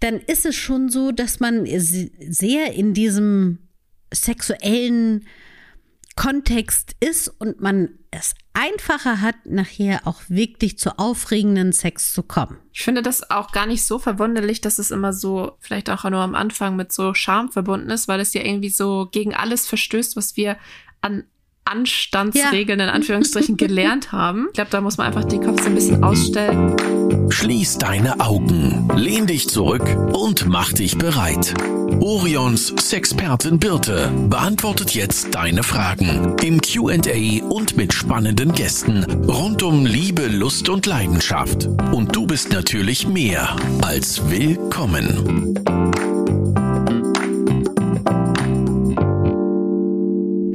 dann ist es schon so, dass man sehr in diesem sexuellen Kontext ist und man es einfacher hat, nachher auch wirklich zu aufregenden Sex zu kommen. Ich finde das auch gar nicht so verwunderlich, dass es immer so, vielleicht auch nur am Anfang mit so Charme verbunden ist, weil es ja irgendwie so gegen alles verstößt, was wir an Anstandsregeln ja. in Anführungsstrichen gelernt haben. Ich glaube, da muss man einfach den Kopf so ein bisschen ausstellen. Schließ deine Augen, lehn dich zurück und mach dich bereit. Orions Sexpertin Birte beantwortet jetzt deine Fragen im QA und mit spannenden Gästen rund um Liebe, Lust und Leidenschaft. Und du bist natürlich mehr als willkommen.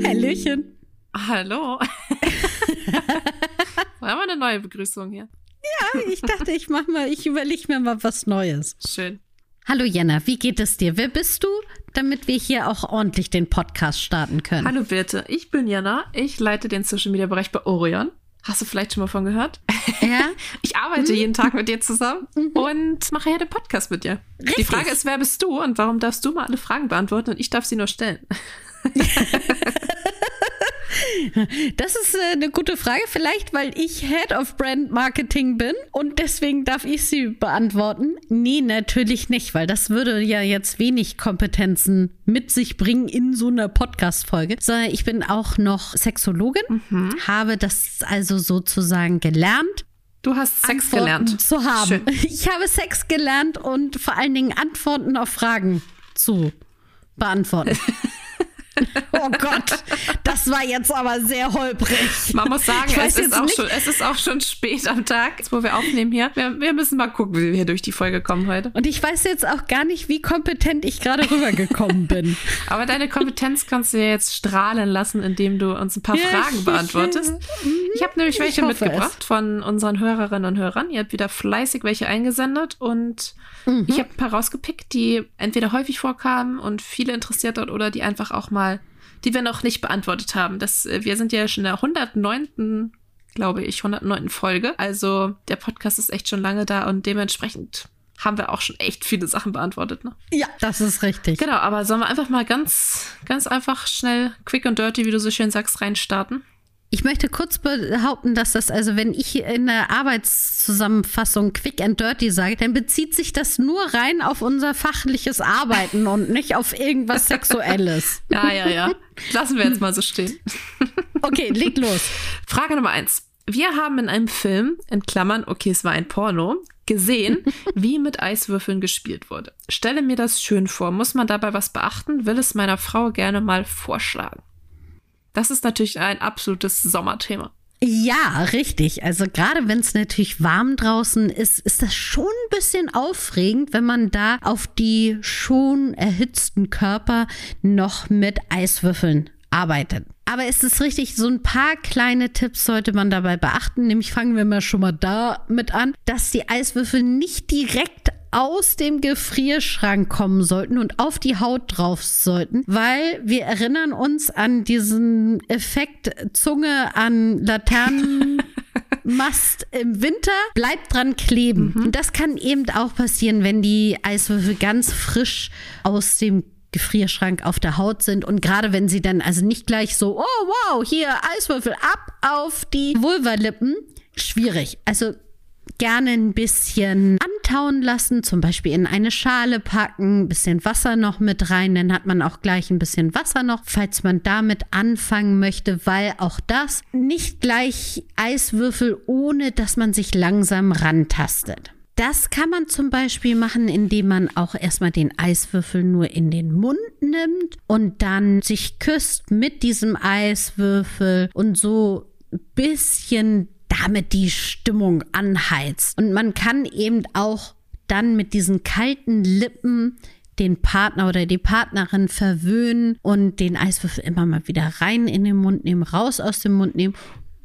Hallöchen. Hallo. War mal eine neue Begrüßung hier. Ja, ich dachte, ich mach mal, ich überlege mir mal was Neues. Schön. Hallo Jenna, wie geht es dir? Wer bist du, damit wir hier auch ordentlich den Podcast starten können? Hallo Birte, ich bin Jenna. Ich leite den Social Media Bereich bei Orion. Hast du vielleicht schon mal von gehört? Ja. Ich arbeite mhm. jeden Tag mit dir zusammen mhm. und mache ja den Podcast mit dir. Richtig. Die Frage ist, wer bist du und warum darfst du mal alle Fragen beantworten und ich darf sie nur stellen? Das ist äh, eine gute Frage. Vielleicht, weil ich Head of Brand Marketing bin und deswegen darf ich sie beantworten. Nee, natürlich nicht, weil das würde ja jetzt wenig Kompetenzen mit sich bringen in so einer Podcast-Folge. Sondern ich bin auch noch Sexologin, mhm. habe das also sozusagen gelernt. Du hast Sex Antworten gelernt. Zu haben. Schön. Ich habe Sex gelernt und vor allen Dingen Antworten auf Fragen zu beantworten. Oh Gott, das war jetzt aber sehr holprig. Man muss sagen, es ist, auch schon, es ist auch schon spät am Tag, wo wir aufnehmen hier. Wir, wir, müssen mal gucken, wie wir hier durch die Folge kommen heute. Und ich weiß jetzt auch gar nicht, wie kompetent ich gerade rübergekommen bin. aber deine Kompetenz kannst du ja jetzt strahlen lassen, indem du uns ein paar ja, Fragen ich, beantwortest. Ich, habe nämlich welche mitgebracht es. von unseren Hörerinnen und Hörern. Ihr habt wieder fleißig welche eingesendet und mhm. ich habe ein paar rausgepickt, die entweder häufig vorkamen und viele interessiert hat oder die einfach auch mal die wir noch nicht beantwortet haben. Das, äh, wir sind ja schon in der 109. glaube ich, 109. Folge. Also der Podcast ist echt schon lange da und dementsprechend haben wir auch schon echt viele Sachen beantwortet, ne? Ja, das ist richtig. Genau, aber sollen wir einfach mal ganz, ganz einfach schnell, quick und dirty, wie du so schön sagst, reinstarten? Ich möchte kurz behaupten, dass das, also wenn ich in der Arbeitszusammenfassung quick and dirty sage, dann bezieht sich das nur rein auf unser fachliches Arbeiten und nicht auf irgendwas Sexuelles. Ja, ja, ja. Lassen wir jetzt mal so stehen. Okay, leg los. Frage Nummer eins. Wir haben in einem Film, in Klammern, okay, es war ein Porno, gesehen, wie mit Eiswürfeln gespielt wurde. Stelle mir das schön vor. Muss man dabei was beachten? Will es meiner Frau gerne mal vorschlagen. Das ist natürlich ein absolutes Sommerthema. Ja, richtig. Also gerade wenn es natürlich warm draußen ist, ist das schon ein bisschen aufregend, wenn man da auf die schon erhitzten Körper noch mit Eiswürfeln arbeitet. Aber es ist richtig, so ein paar kleine Tipps sollte man dabei beachten. Nämlich fangen wir mal schon mal da mit an, dass die Eiswürfel nicht direkt aus dem Gefrierschrank kommen sollten und auf die Haut drauf sollten, weil wir erinnern uns an diesen Effekt Zunge an Laternenmast im Winter, bleibt dran kleben. Mhm. Und das kann eben auch passieren, wenn die Eiswürfel ganz frisch aus dem Gefrierschrank auf der Haut sind und gerade wenn sie dann also nicht gleich so, oh wow, hier Eiswürfel ab auf die Vulvalippen, schwierig. Also gerne ein bisschen antauen lassen, zum Beispiel in eine Schale packen, bisschen Wasser noch mit rein, dann hat man auch gleich ein bisschen Wasser noch, falls man damit anfangen möchte, weil auch das nicht gleich Eiswürfel, ohne dass man sich langsam rantastet. Das kann man zum Beispiel machen, indem man auch erstmal den Eiswürfel nur in den Mund nimmt und dann sich küsst mit diesem Eiswürfel und so bisschen damit die Stimmung anheizt. Und man kann eben auch dann mit diesen kalten Lippen den Partner oder die Partnerin verwöhnen und den Eiswürfel immer mal wieder rein in den Mund nehmen, raus aus dem Mund nehmen.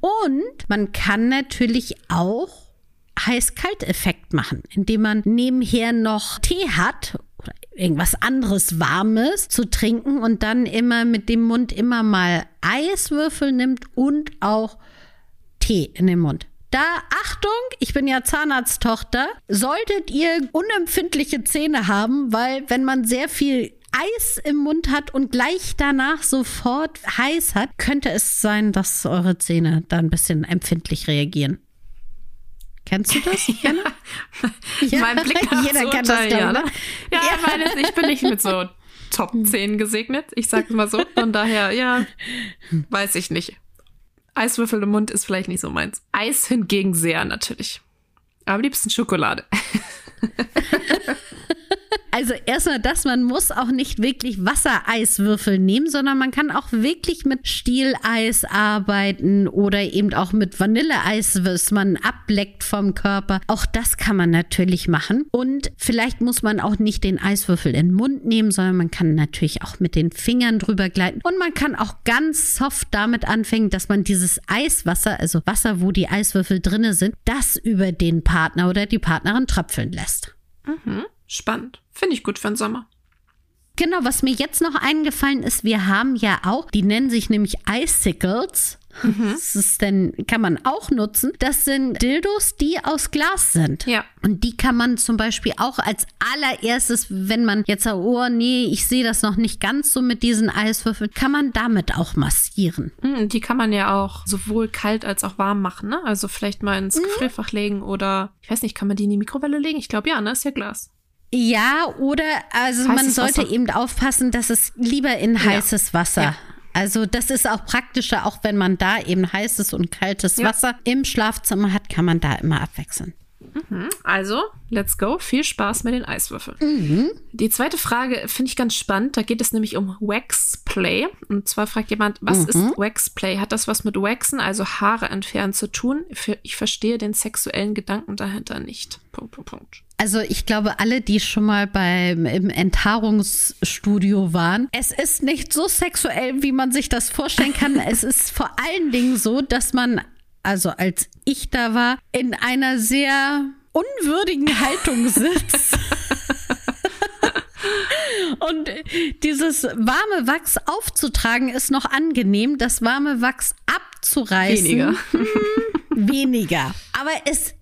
Und man kann natürlich auch Heiß-Kalt-Effekt machen, indem man nebenher noch Tee hat oder irgendwas anderes Warmes zu trinken und dann immer mit dem Mund immer mal Eiswürfel nimmt und auch Tee in den Mund. Da, Achtung, ich bin ja Zahnarzttochter, solltet ihr unempfindliche Zähne haben, weil wenn man sehr viel Eis im Mund hat und gleich danach sofort heiß hat, könnte es sein, dass eure Zähne da ein bisschen empfindlich reagieren. Kennst du das? ja. ja. Mein Blick Jeder so kann das ja, ne? ja, ja. Meine, ich bin nicht mit so Top 10 gesegnet. Ich sag's mal so. Von daher, ja, weiß ich nicht. Eiswürfel im Mund ist vielleicht nicht so meins. Eis hingegen sehr natürlich. Am liebsten Schokolade. Also erstmal das, man muss auch nicht wirklich Wassereiswürfel nehmen, sondern man kann auch wirklich mit Stieleis arbeiten oder eben auch mit Vanilleeis, was man ableckt vom Körper. Auch das kann man natürlich machen. Und vielleicht muss man auch nicht den Eiswürfel in den Mund nehmen, sondern man kann natürlich auch mit den Fingern drüber gleiten. Und man kann auch ganz soft damit anfangen, dass man dieses Eiswasser, also Wasser, wo die Eiswürfel drinne sind, das über den Partner oder die Partnerin tröpfeln lässt. Mhm. Spannend. Finde ich gut für den Sommer. Genau, was mir jetzt noch eingefallen ist, wir haben ja auch, die nennen sich nämlich Icicles. Mhm. Das ist denn, kann man auch nutzen. Das sind Dildos, die aus Glas sind. Ja. Und die kann man zum Beispiel auch als allererstes, wenn man jetzt sagt, oh nee, ich sehe das noch nicht ganz so mit diesen Eiswürfeln, kann man damit auch massieren. Mhm, die kann man ja auch sowohl kalt als auch warm machen, ne? Also vielleicht mal ins mhm. Gefrierfach legen oder, ich weiß nicht, kann man die in die Mikrowelle legen? Ich glaube ja, ne? Ist ja Glas. Ja, oder also heißes man sollte Wasser. eben aufpassen, dass es lieber in heißes ja. Wasser. Ja. Also das ist auch praktischer, auch wenn man da eben heißes und kaltes ja. Wasser im Schlafzimmer hat, kann man da immer abwechseln. Mhm. Also, let's go. Viel Spaß mit den Eiswürfeln. Mhm. Die zweite Frage finde ich ganz spannend. Da geht es nämlich um Waxplay. Und zwar fragt jemand, was mhm. ist Waxplay? Hat das was mit Waxen, also Haare entfernen, zu tun? Ich verstehe den sexuellen Gedanken dahinter nicht. Punkt, Punkt, Punkt. Also ich glaube, alle, die schon mal beim im Enthaarungsstudio waren, es ist nicht so sexuell, wie man sich das vorstellen kann. es ist vor allen Dingen so, dass man also als ich da war, in einer sehr unwürdigen Haltung sitzt. Und dieses warme Wachs aufzutragen ist noch angenehm, das warme Wachs abzureißen. Weniger. weniger. Aber es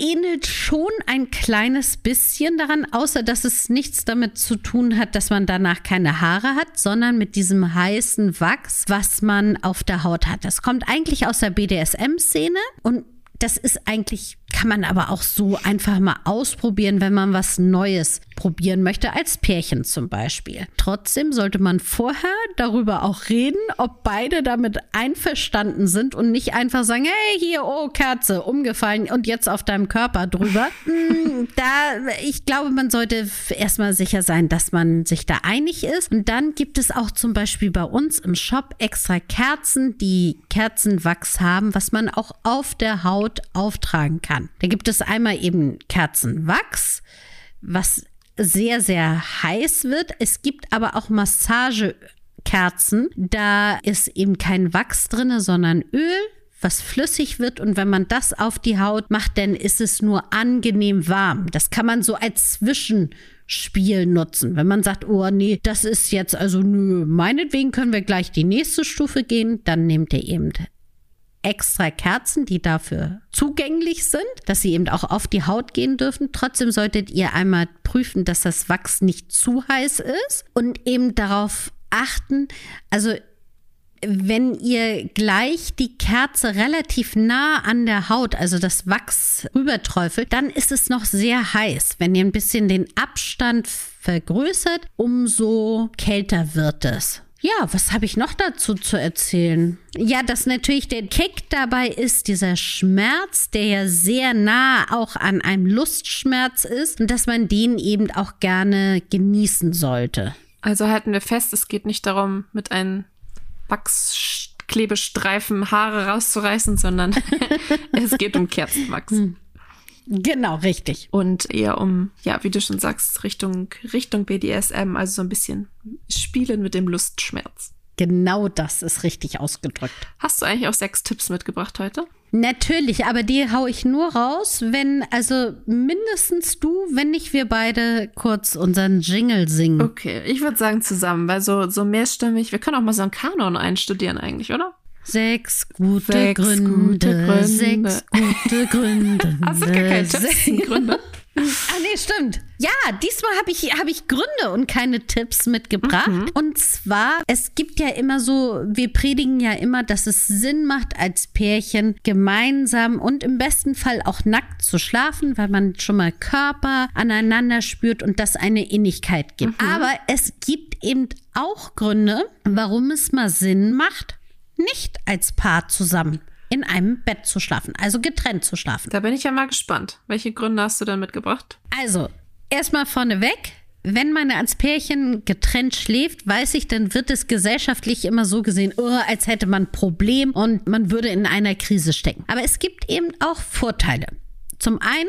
ähnelt schon ein kleines bisschen daran, außer dass es nichts damit zu tun hat, dass man danach keine Haare hat, sondern mit diesem heißen Wachs, was man auf der Haut hat. Das kommt eigentlich aus der BDSM-Szene und das ist eigentlich, kann man aber auch so einfach mal ausprobieren, wenn man was Neues probieren möchte, als Pärchen zum Beispiel. Trotzdem sollte man vorher darüber auch reden, ob beide damit einverstanden sind und nicht einfach sagen, hey, hier, oh, Kerze, umgefallen und jetzt auf deinem Körper drüber. Hm, da, ich glaube, man sollte erstmal sicher sein, dass man sich da einig ist. Und dann gibt es auch zum Beispiel bei uns im Shop extra Kerzen, die Kerzenwachs haben, was man auch auf der Haut auftragen kann. Da gibt es einmal eben Kerzenwachs, was sehr, sehr heiß wird. Es gibt aber auch Massagekerzen. Da ist eben kein Wachs drin, sondern Öl was flüssig wird und wenn man das auf die Haut macht, dann ist es nur angenehm warm. Das kann man so als Zwischenspiel nutzen. Wenn man sagt, oh nee, das ist jetzt also nö, meinetwegen können wir gleich die nächste Stufe gehen, dann nehmt ihr eben extra Kerzen, die dafür zugänglich sind, dass sie eben auch auf die Haut gehen dürfen. Trotzdem solltet ihr einmal prüfen, dass das Wachs nicht zu heiß ist und eben darauf achten, also wenn ihr gleich die Kerze relativ nah an der Haut, also das Wachs rüberträufelt, dann ist es noch sehr heiß. Wenn ihr ein bisschen den Abstand vergrößert, umso kälter wird es. Ja, was habe ich noch dazu zu erzählen? Ja, dass natürlich der Kick dabei ist, dieser Schmerz, der ja sehr nah auch an einem Lustschmerz ist und dass man den eben auch gerne genießen sollte. Also halten wir fest, es geht nicht darum, mit einem Wachsklebestreifen Haare rauszureißen, sondern es geht um Kerzenwachs. Genau, richtig. Und eher um, ja, wie du schon sagst, Richtung, Richtung BDSM, also so ein bisschen spielen mit dem Lustschmerz. Genau das ist richtig ausgedrückt. Hast du eigentlich auch sechs Tipps mitgebracht heute? Natürlich, aber die hau ich nur raus, wenn, also mindestens du, wenn nicht wir beide kurz unseren Jingle singen. Okay, ich würde sagen zusammen, weil so, so mehrstimmig, wir können auch mal so einen Kanon einstudieren eigentlich, oder? Sechs gute, sechs Gründe, gute Gründe. Sechs gute Gründe. Hast du gar keine Tipps? Gründe? Ah, nee, stimmt. Ja, diesmal habe ich, hab ich Gründe und keine Tipps mitgebracht. Mhm. Und zwar, es gibt ja immer so, wir predigen ja immer, dass es Sinn macht, als Pärchen gemeinsam und im besten Fall auch nackt zu schlafen, weil man schon mal Körper aneinander spürt und das eine Innigkeit gibt. Mhm. Aber es gibt eben auch Gründe, warum es mal Sinn macht, nicht als Paar zusammen in einem Bett zu schlafen, also getrennt zu schlafen. Da bin ich ja mal gespannt. Welche Gründe hast du denn mitgebracht? Also, erstmal vorneweg. Wenn man als Pärchen getrennt schläft, weiß ich, dann wird es gesellschaftlich immer so gesehen, oh, als hätte man ein Problem und man würde in einer Krise stecken. Aber es gibt eben auch Vorteile. Zum einen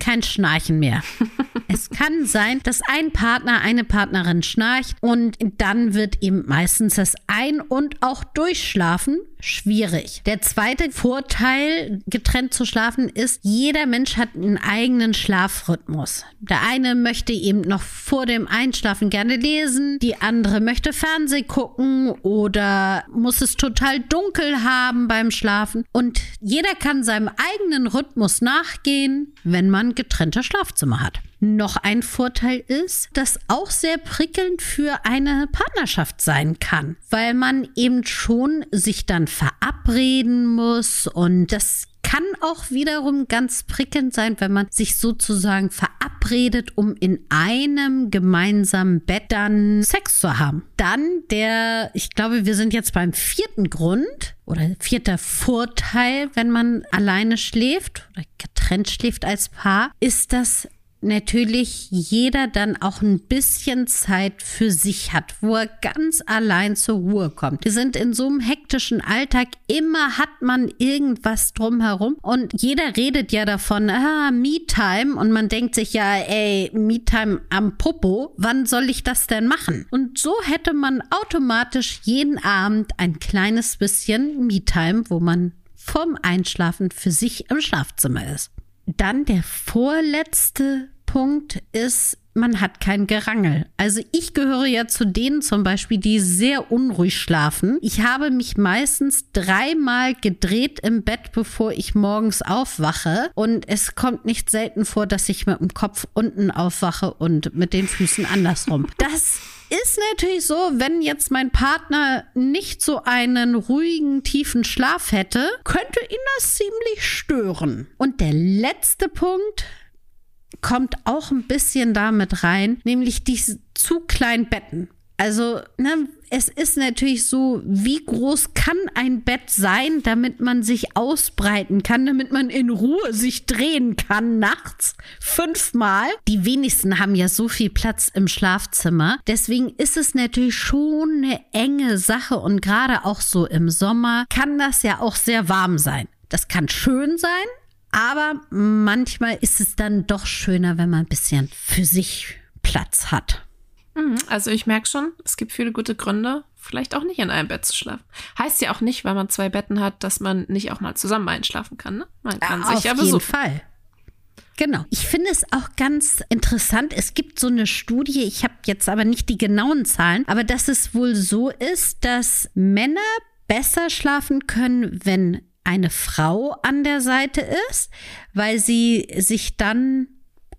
kein Schnarchen mehr. es kann sein, dass ein Partner, eine Partnerin schnarcht und dann wird ihm meistens das Ein- und auch Durchschlafen schwierig. Der zweite Vorteil, getrennt zu schlafen, ist, jeder Mensch hat einen eigenen Schlafrhythmus. Der eine möchte eben noch vor dem Einschlafen gerne lesen, die andere möchte Fernseh gucken oder muss es total dunkel haben beim Schlafen. Und jeder kann seinem eigenen Rhythmus nachgehen, wenn man getrennte Schlafzimmer hat. Noch ein Vorteil ist, dass auch sehr prickelnd für eine Partnerschaft sein kann, weil man eben schon sich dann verabreden muss und das kann auch wiederum ganz prickelnd sein, wenn man sich sozusagen verabredet, um in einem gemeinsamen Bett dann Sex zu haben. Dann der, ich glaube, wir sind jetzt beim vierten Grund oder vierter Vorteil, wenn man alleine schläft oder getrennt schläft als Paar, ist das natürlich jeder dann auch ein bisschen Zeit für sich hat, wo er ganz allein zur Ruhe kommt. Wir sind in so einem hektischen Alltag, immer hat man irgendwas drumherum und jeder redet ja davon, ah, Me-Time und man denkt sich ja, ey, Me-Time am Popo, wann soll ich das denn machen? Und so hätte man automatisch jeden Abend ein kleines bisschen Me-Time, wo man vorm Einschlafen für sich im Schlafzimmer ist. Dann der vorletzte Punkt ist, man hat kein Gerangel. Also ich gehöre ja zu denen zum Beispiel, die sehr unruhig schlafen. Ich habe mich meistens dreimal gedreht im Bett, bevor ich morgens aufwache. Und es kommt nicht selten vor, dass ich mit dem Kopf unten aufwache und mit den Füßen andersrum. Das ist natürlich so, wenn jetzt mein Partner nicht so einen ruhigen, tiefen Schlaf hätte, könnte ihn das ziemlich stören. Und der letzte Punkt, kommt auch ein bisschen damit rein, nämlich diese zu kleinen Betten. Also, ne, es ist natürlich so, wie groß kann ein Bett sein, damit man sich ausbreiten kann, damit man in Ruhe sich drehen kann nachts fünfmal. Die wenigsten haben ja so viel Platz im Schlafzimmer. Deswegen ist es natürlich schon eine enge Sache und gerade auch so im Sommer kann das ja auch sehr warm sein. Das kann schön sein, aber manchmal ist es dann doch schöner, wenn man ein bisschen für sich Platz hat. Mhm, also ich merke schon, es gibt viele gute Gründe, vielleicht auch nicht in einem Bett zu schlafen. Heißt ja auch nicht, weil man zwei Betten hat, dass man nicht auch mal zusammen einschlafen kann. Ne? Man kann ja, sich ja besuchen. Auf jeden Fall. Genau. Ich finde es auch ganz interessant. Es gibt so eine Studie, ich habe jetzt aber nicht die genauen Zahlen, aber dass es wohl so ist, dass Männer besser schlafen können, wenn eine Frau an der Seite ist, weil sie sich dann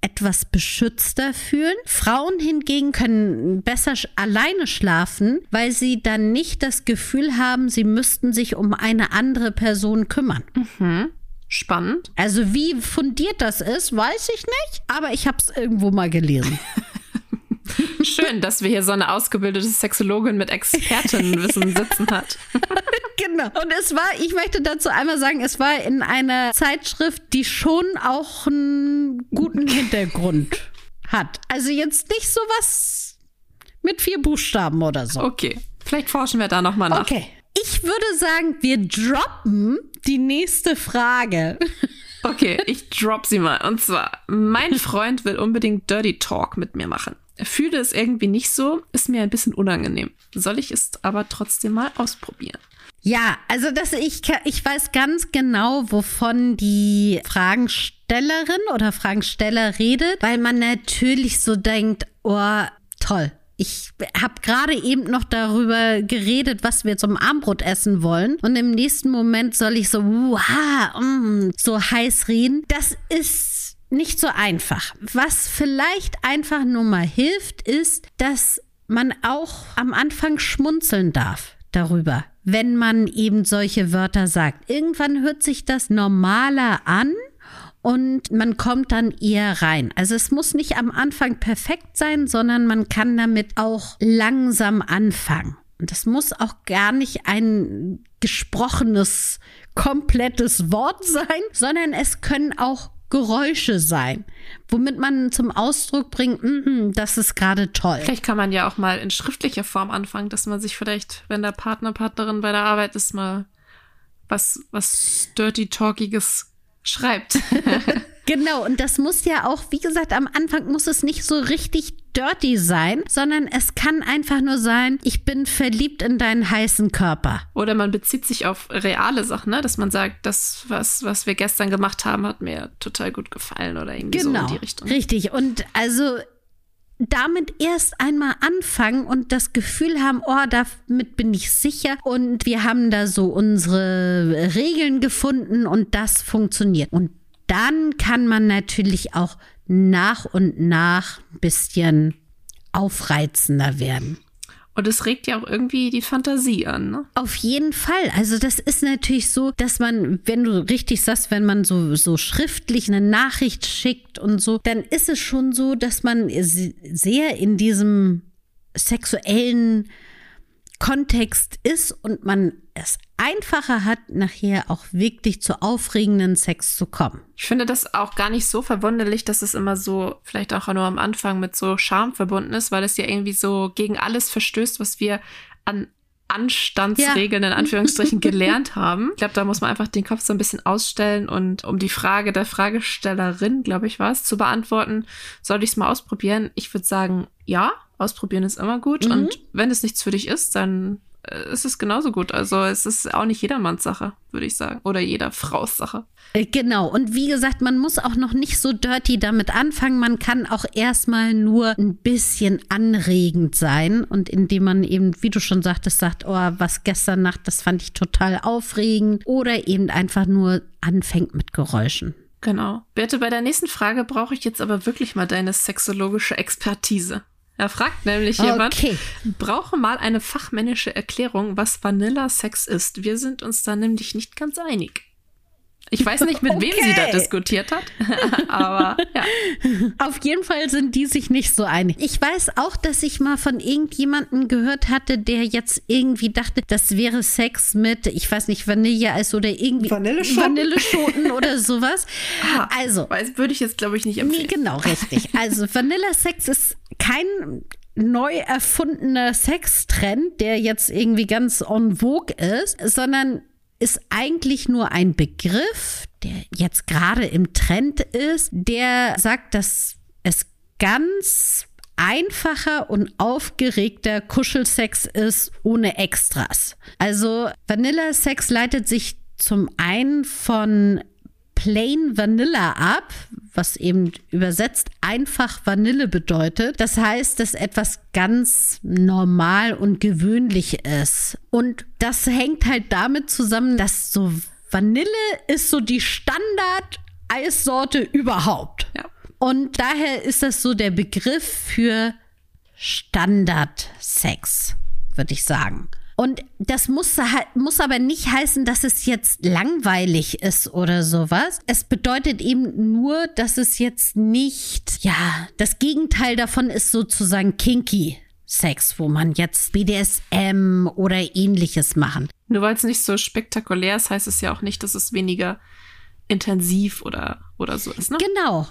etwas beschützter fühlen. Frauen hingegen können besser alleine schlafen, weil sie dann nicht das Gefühl haben, sie müssten sich um eine andere Person kümmern. Mhm. Spannend. Also wie fundiert das ist, weiß ich nicht, aber ich habe es irgendwo mal gelesen. Schön, dass wir hier so eine ausgebildete Sexologin mit Expertinnenwissen sitzen hat. genau. Und es war, ich möchte dazu einmal sagen, es war in einer Zeitschrift, die schon auch einen guten Hintergrund hat. Also jetzt nicht sowas mit vier Buchstaben oder so. Okay. Vielleicht forschen wir da nochmal nach. Okay. Ich würde sagen, wir droppen die nächste Frage. Okay, ich drop sie mal. Und zwar, mein Freund will unbedingt Dirty Talk mit mir machen fühle es irgendwie nicht so, ist mir ein bisschen unangenehm. Soll ich es aber trotzdem mal ausprobieren? Ja, also das, ich, ich weiß ganz genau, wovon die Fragenstellerin oder Fragensteller redet, weil man natürlich so denkt, oh, toll, ich habe gerade eben noch darüber geredet, was wir zum Armbrot essen wollen. Und im nächsten Moment soll ich so, wow, mm, so heiß reden. Das ist nicht so einfach. Was vielleicht einfach nur mal hilft, ist, dass man auch am Anfang schmunzeln darf darüber, wenn man eben solche Wörter sagt. Irgendwann hört sich das normaler an und man kommt dann eher rein. Also es muss nicht am Anfang perfekt sein, sondern man kann damit auch langsam anfangen. Und das muss auch gar nicht ein gesprochenes, komplettes Wort sein, sondern es können auch Geräusche sein, womit man zum Ausdruck bringt, mm, das ist gerade toll. Vielleicht kann man ja auch mal in schriftlicher Form anfangen, dass man sich vielleicht, wenn der Partner, Partnerin bei der Arbeit ist, mal was, was Dirty Talkiges schreibt. genau, und das muss ja auch, wie gesagt, am Anfang muss es nicht so richtig dirty sein, sondern es kann einfach nur sein, ich bin verliebt in deinen heißen Körper. Oder man bezieht sich auf reale Sachen, ne? dass man sagt, das, was, was wir gestern gemacht haben, hat mir total gut gefallen oder irgendwie genau, so in genau, die Richtung. Richtig. Und also damit erst einmal anfangen und das Gefühl haben, oh, damit bin ich sicher und wir haben da so unsere Regeln gefunden und das funktioniert. Und dann kann man natürlich auch nach und nach ein bisschen aufreizender werden. Und es regt ja auch irgendwie die Fantasie an. Ne? Auf jeden Fall. Also das ist natürlich so, dass man, wenn du richtig sagst, wenn man so, so schriftlich eine Nachricht schickt und so, dann ist es schon so, dass man sehr in diesem sexuellen Kontext ist und man es einfacher hat, nachher auch wirklich zu aufregenden Sex zu kommen. Ich finde das auch gar nicht so verwunderlich, dass es immer so, vielleicht auch nur am Anfang mit so Charme verbunden ist, weil es ja irgendwie so gegen alles verstößt, was wir an Anstandsregeln ja. in Anführungsstrichen gelernt haben. Ich glaube, da muss man einfach den Kopf so ein bisschen ausstellen und um die Frage der Fragestellerin, glaube ich, war es, zu beantworten, soll ich es mal ausprobieren? Ich würde sagen, ja, Ausprobieren ist immer gut. Mhm. Und wenn es nichts für dich ist, dann äh, ist es genauso gut. Also es ist auch nicht jedermanns Sache, würde ich sagen. Oder jeder Fraus Sache. Äh, genau. Und wie gesagt, man muss auch noch nicht so dirty damit anfangen. Man kann auch erstmal nur ein bisschen anregend sein. Und indem man eben, wie du schon sagtest, sagt, oh, was gestern Nacht, das fand ich total aufregend. Oder eben einfach nur anfängt mit Geräuschen. Genau. Birte, bei der nächsten Frage brauche ich jetzt aber wirklich mal deine sexologische Expertise. Er fragt nämlich jemand, okay. brauche mal eine fachmännische Erklärung, was Vanilla-Sex ist. Wir sind uns da nämlich nicht ganz einig. Ich weiß nicht, mit okay. wem sie da diskutiert hat, aber ja. Auf jeden Fall sind die sich nicht so einig. Ich weiß auch, dass ich mal von irgendjemandem gehört hatte, der jetzt irgendwie dachte, das wäre Sex mit, ich weiß nicht, Vanilleeis oder irgendwie Vanilleschoten, Vanilleschoten oder sowas. Ah, also, weiß würde ich jetzt glaube ich nicht empfehlen. Nee, genau, richtig. Also Vanilla-Sex ist kein neu erfundener Sextrend, der jetzt irgendwie ganz en vogue ist, sondern ist eigentlich nur ein Begriff, der jetzt gerade im Trend ist, der sagt, dass es ganz einfacher und aufgeregter Kuschelsex ist ohne Extras. Also Vanilla-Sex leitet sich zum einen von Plain Vanilla ab, was eben übersetzt einfach Vanille bedeutet. Das heißt, dass etwas ganz normal und gewöhnlich ist. Und das hängt halt damit zusammen, dass so Vanille ist so die Standard-Eissorte überhaupt. Ja. Und daher ist das so der Begriff für Standard-Sex, würde ich sagen. Und das muss, muss aber nicht heißen, dass es jetzt langweilig ist oder sowas. Es bedeutet eben nur, dass es jetzt nicht, ja, das Gegenteil davon ist sozusagen kinky. Sex, wo man jetzt BDSM oder ähnliches machen. Nur weil es nicht so spektakulär ist, heißt es ja auch nicht, dass es weniger intensiv oder, oder so ist, ne? Genau,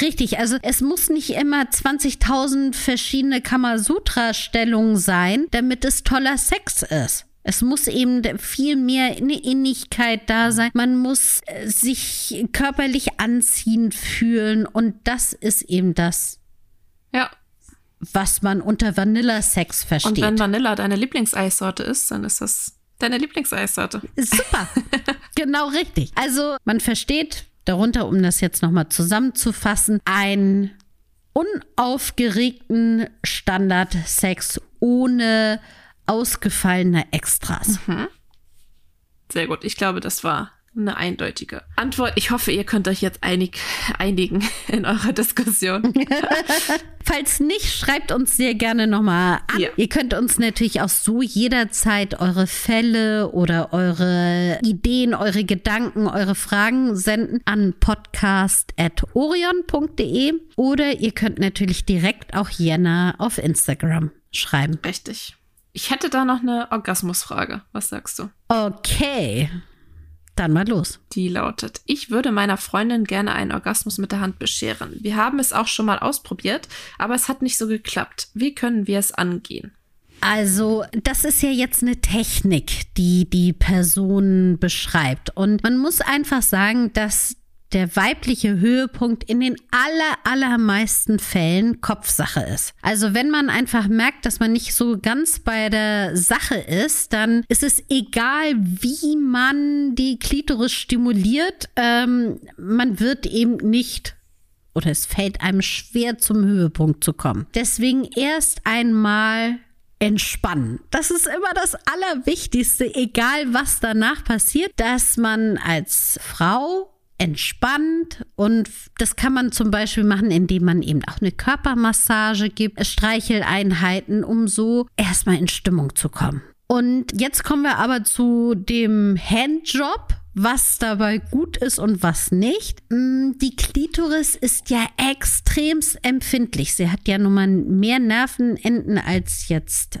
Richtig, also es muss nicht immer 20.000 verschiedene Kamasutra-Stellungen sein, damit es toller Sex ist. Es muss eben viel mehr eine Innigkeit da sein. Man muss äh, sich körperlich anziehend fühlen und das ist eben das. Ja. Was man unter Vanilla-Sex versteht. Und wenn Vanilla deine Lieblingseissorte ist, dann ist das deine Lieblingseissorte. Super. genau richtig. Also man versteht Darunter, um das jetzt nochmal zusammenzufassen, ein unaufgeregten Standardsex ohne ausgefallene Extras. Mhm. Sehr gut. Ich glaube, das war eine eindeutige Antwort. Ich hoffe, ihr könnt euch jetzt einig, einigen in eurer Diskussion. Falls nicht, schreibt uns sehr gerne nochmal an. Ja. Ihr könnt uns natürlich auch so jederzeit eure Fälle oder eure Ideen, eure Gedanken, eure Fragen senden an podcast.orion.de oder ihr könnt natürlich direkt auch Jena auf Instagram schreiben. Richtig. Ich hätte da noch eine Orgasmusfrage. Was sagst du? Okay. Dann mal los. Die lautet, ich würde meiner Freundin gerne einen Orgasmus mit der Hand bescheren. Wir haben es auch schon mal ausprobiert, aber es hat nicht so geklappt. Wie können wir es angehen? Also, das ist ja jetzt eine Technik, die die Person beschreibt. Und man muss einfach sagen, dass der weibliche Höhepunkt in den aller, allermeisten Fällen Kopfsache ist. Also wenn man einfach merkt, dass man nicht so ganz bei der Sache ist, dann ist es egal, wie man die Klitoris stimuliert, ähm, man wird eben nicht oder es fällt einem schwer zum Höhepunkt zu kommen. Deswegen erst einmal entspannen. Das ist immer das Allerwichtigste, egal was danach passiert, dass man als Frau entspannt und das kann man zum Beispiel machen, indem man eben auch eine Körpermassage gibt, Streicheleinheiten, um so erstmal in Stimmung zu kommen. Und jetzt kommen wir aber zu dem Handjob, was dabei gut ist und was nicht. Mm, die Klitoris ist ja extremst empfindlich. Sie hat ja nun mal mehr Nervenenden als jetzt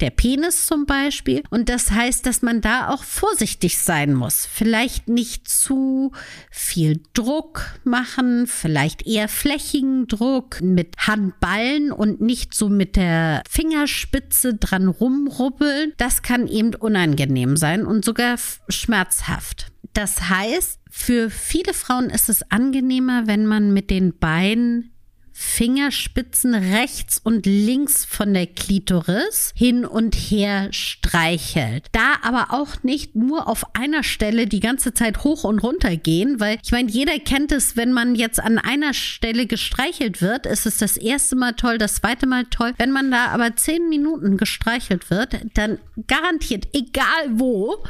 der Penis zum Beispiel. Und das heißt, dass man da auch vorsichtig sein muss. Vielleicht nicht zu viel Druck machen, vielleicht eher flächigen Druck mit Handballen und nicht so mit der Fingerspitze dran rumrubbeln. Das kann eben unangenehm sein und sogar schmerzhaft. Das heißt, für viele Frauen ist es angenehmer, wenn man mit den Beinen Fingerspitzen rechts und links von der Klitoris hin und her streichelt. Da aber auch nicht nur auf einer Stelle die ganze Zeit hoch und runter gehen, weil ich meine, jeder kennt es, wenn man jetzt an einer Stelle gestreichelt wird, ist es das erste Mal toll, das zweite Mal toll. Wenn man da aber zehn Minuten gestreichelt wird, dann garantiert, egal wo,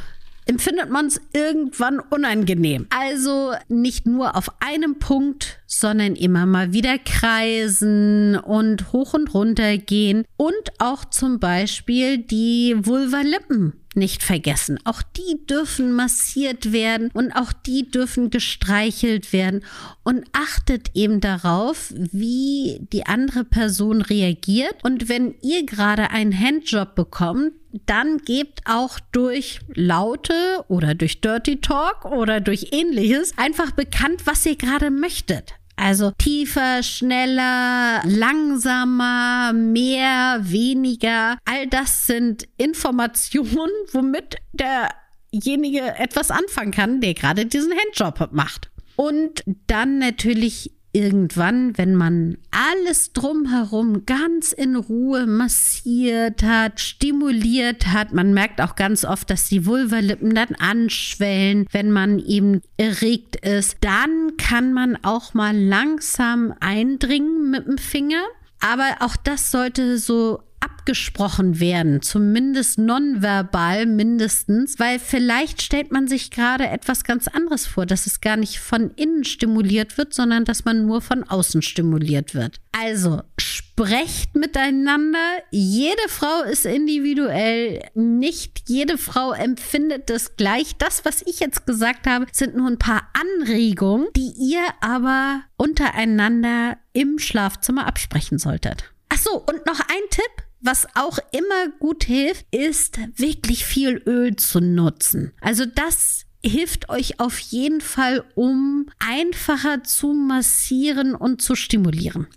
empfindet man es irgendwann unangenehm. Also nicht nur auf einem Punkt, sondern immer mal wieder kreisen und hoch und runter gehen und auch zum Beispiel die Vulvalippen nicht vergessen. Auch die dürfen massiert werden und auch die dürfen gestreichelt werden. Und achtet eben darauf, wie die andere Person reagiert. Und wenn ihr gerade einen Handjob bekommt, dann gebt auch durch Laute oder durch Dirty Talk oder durch ähnliches einfach bekannt, was ihr gerade möchtet. Also tiefer, schneller, langsamer, mehr, weniger. All das sind Informationen, womit derjenige etwas anfangen kann, der gerade diesen Handjob macht. Und dann natürlich irgendwann, wenn man alles drumherum ganz in Ruhe massiert hat, stimuliert hat, man merkt auch ganz oft, dass die Vulvalippen dann anschwellen, wenn man eben erregt ist, dann kann man auch mal langsam eindringen mit dem Finger. Aber auch das sollte so abgesprochen werden, zumindest nonverbal mindestens, weil vielleicht stellt man sich gerade etwas ganz anderes vor, dass es gar nicht von innen stimuliert wird, sondern dass man nur von außen stimuliert wird. Also sprecht miteinander. Jede Frau ist individuell. Nicht jede Frau empfindet das gleich. Das, was ich jetzt gesagt habe, sind nur ein paar Anregungen, die ihr aber untereinander im Schlafzimmer absprechen solltet. Ach so, und noch ein Tipp. Was auch immer gut hilft, ist wirklich viel Öl zu nutzen. Also das hilft euch auf jeden Fall, um einfacher zu massieren und zu stimulieren.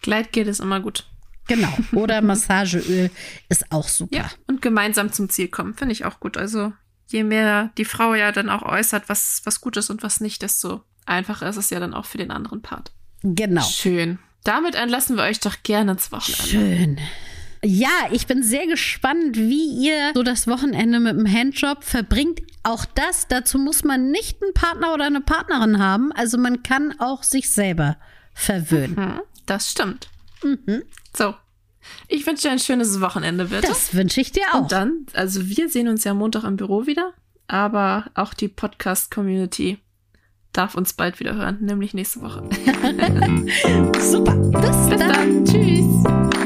Gleitgel ist immer gut. Genau. Oder Massageöl ist auch super. Ja, und gemeinsam zum Ziel kommen, finde ich auch gut. Also je mehr die Frau ja dann auch äußert, was, was gut ist und was nicht, desto einfacher ist es ja dann auch für den anderen Part. Genau. Schön. Damit entlassen wir euch doch gerne ins Wochenende. Schön. Ja, ich bin sehr gespannt, wie ihr so das Wochenende mit dem Handjob verbringt. Auch das, dazu muss man nicht einen Partner oder eine Partnerin haben. Also man kann auch sich selber verwöhnen. Mhm. Das stimmt. Mhm. So. Ich wünsche dir ein schönes Wochenende, bitte. Das wünsche ich dir auch. Und dann, also wir sehen uns ja Montag im Büro wieder, aber auch die Podcast-Community darf uns bald wieder hören, nämlich nächste Woche. Super. Bis, Bis dann. dann. Tschüss.